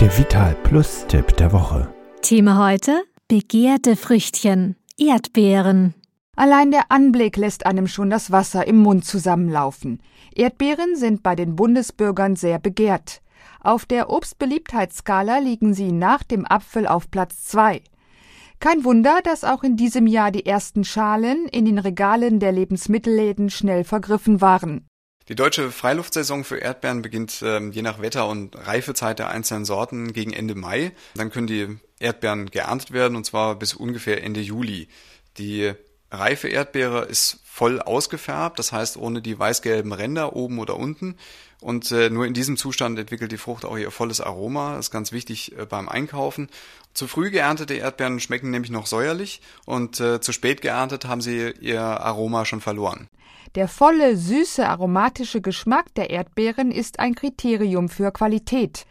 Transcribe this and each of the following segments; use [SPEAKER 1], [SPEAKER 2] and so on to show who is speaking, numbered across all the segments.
[SPEAKER 1] Der Vital Plus Tipp der Woche.
[SPEAKER 2] Thema heute: Begehrte Früchtchen, Erdbeeren.
[SPEAKER 3] Allein der Anblick lässt einem schon das Wasser im Mund zusammenlaufen. Erdbeeren sind bei den Bundesbürgern sehr begehrt. Auf der Obstbeliebtheitsskala liegen sie nach dem Apfel auf Platz zwei. Kein Wunder, dass auch in diesem Jahr die ersten Schalen in den Regalen der Lebensmittelläden schnell vergriffen waren.
[SPEAKER 4] Die deutsche Freiluftsaison für Erdbeeren beginnt ähm, je nach Wetter und Reifezeit der einzelnen Sorten gegen Ende Mai. Dann können die Erdbeeren geerntet werden und zwar bis ungefähr Ende Juli. Die reife Erdbeere ist voll ausgefärbt, das heißt ohne die weißgelben Ränder oben oder unten. Und äh, nur in diesem Zustand entwickelt die Frucht auch ihr volles Aroma. Das ist ganz wichtig äh, beim Einkaufen. Zu früh geerntete Erdbeeren schmecken nämlich noch säuerlich und äh, zu spät geerntet haben sie ihr Aroma schon verloren.
[SPEAKER 3] Der volle, süße, aromatische Geschmack der Erdbeeren ist ein Kriterium für Qualität.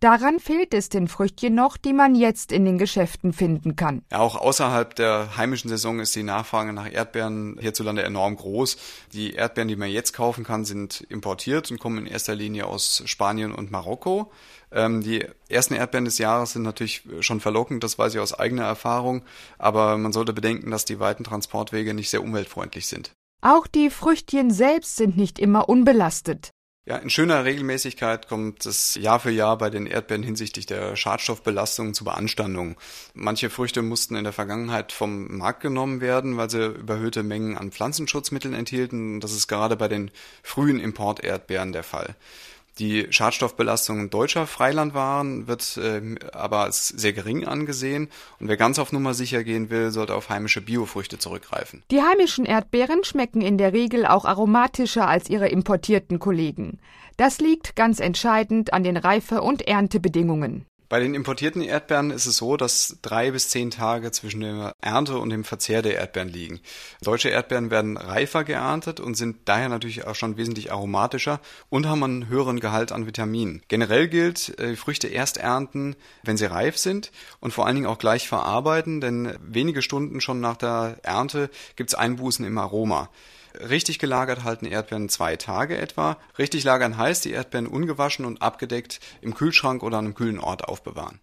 [SPEAKER 3] Daran fehlt es den Früchtchen noch, die man jetzt in den Geschäften finden kann.
[SPEAKER 4] Ja, auch außerhalb der heimischen Saison ist die Nachfrage nach Erdbeeren hierzulande enorm groß. Die Erdbeeren, die man jetzt kaufen kann, sind importiert und kommen in erster Linie aus Spanien und Marokko. Ähm, die ersten Erdbeeren des Jahres sind natürlich schon verlockend, das weiß ich aus eigener Erfahrung, aber man sollte bedenken, dass die weiten Transportwege nicht sehr umweltfreundlich sind.
[SPEAKER 3] Auch die Früchtchen selbst sind nicht immer unbelastet.
[SPEAKER 4] Ja, in schöner Regelmäßigkeit kommt es Jahr für Jahr bei den Erdbeeren hinsichtlich der Schadstoffbelastung zu Beanstandungen. Manche Früchte mussten in der Vergangenheit vom Markt genommen werden, weil sie überhöhte Mengen an Pflanzenschutzmitteln enthielten. Das ist gerade bei den frühen Import-Erdbeeren der Fall. Die Schadstoffbelastung deutscher Freilandwaren wird äh, aber als sehr gering angesehen und wer ganz auf Nummer sicher gehen will, sollte auf heimische Biofrüchte zurückgreifen.
[SPEAKER 3] Die heimischen Erdbeeren schmecken in der Regel auch aromatischer als ihre importierten Kollegen. Das liegt ganz entscheidend an den Reife- und Erntebedingungen.
[SPEAKER 4] Bei den importierten Erdbeeren ist es so, dass drei bis zehn Tage zwischen der Ernte und dem Verzehr der Erdbeeren liegen. Deutsche Erdbeeren werden reifer geerntet und sind daher natürlich auch schon wesentlich aromatischer und haben einen höheren Gehalt an Vitaminen. Generell gilt, äh, Früchte erst ernten, wenn sie reif sind und vor allen Dingen auch gleich verarbeiten, denn wenige Stunden schon nach der Ernte gibt es Einbußen im Aroma. Richtig gelagert halten Erdbeeren zwei Tage etwa. Richtig lagern heißt, die Erdbeeren ungewaschen und abgedeckt im Kühlschrank oder an einem kühlen Ort aufbewahren.